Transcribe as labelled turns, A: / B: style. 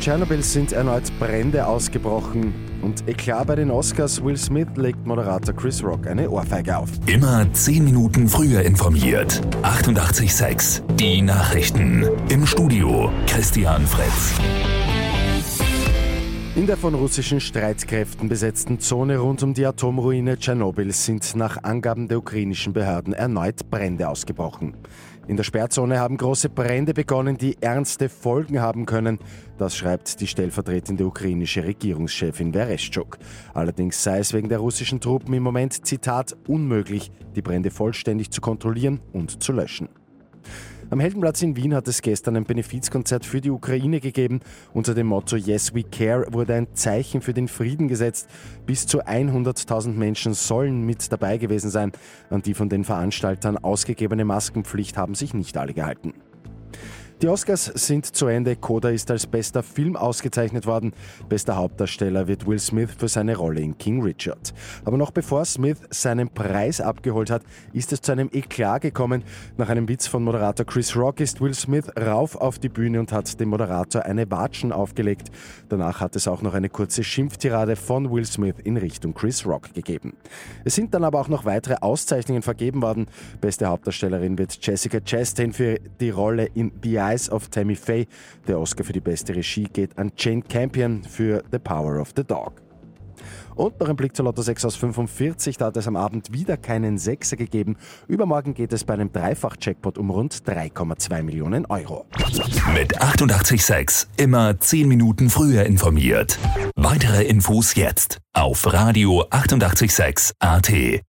A: Tschernobyl sind erneut Brände ausgebrochen. Und Eklat bei den Oscars, Will Smith legt Moderator Chris Rock eine Ohrfeige auf.
B: Immer 10 Minuten früher informiert. 88.6 Die Nachrichten. Im Studio Christian Fritz.
A: In der von russischen Streitkräften besetzten Zone rund um die Atomruine Tschernobyl sind nach Angaben der ukrainischen Behörden erneut Brände ausgebrochen. In der Sperrzone haben große Brände begonnen, die ernste Folgen haben können. Das schreibt die stellvertretende ukrainische Regierungschefin Vereshchuk. Allerdings sei es wegen der russischen Truppen im Moment, Zitat, unmöglich, die Brände vollständig zu kontrollieren und zu löschen. Am Heldenplatz in Wien hat es gestern ein Benefizkonzert für die Ukraine gegeben. Unter dem Motto Yes We Care wurde ein Zeichen für den Frieden gesetzt. Bis zu 100.000 Menschen sollen mit dabei gewesen sein. An die von den Veranstaltern ausgegebene Maskenpflicht haben sich nicht alle gehalten. Die Oscars sind zu Ende. Coda ist als bester Film ausgezeichnet worden. Bester Hauptdarsteller wird Will Smith für seine Rolle in King Richard. Aber noch bevor Smith seinen Preis abgeholt hat, ist es zu einem Eklat gekommen. Nach einem Witz von Moderator Chris Rock ist Will Smith rauf auf die Bühne und hat dem Moderator eine Watschen aufgelegt. Danach hat es auch noch eine kurze Schimpftirade von Will Smith in Richtung Chris Rock gegeben. Es sind dann aber auch noch weitere Auszeichnungen vergeben worden. Beste Hauptdarstellerin wird Jessica Chastain für die Rolle in The Eyes of Tammy Faye. Der Oscar für die beste Regie geht an Jane Campion für The Power of the Dog. Und noch ein Blick zur Lotto 6 aus 45. Da hat es am Abend wieder keinen Sechser gegeben. Übermorgen geht es bei einem Dreifach-Jackpot um rund 3,2 Millionen Euro.
B: Mit 88,6 immer 10 Minuten früher informiert. Weitere Infos jetzt auf Radio 88,6 AT.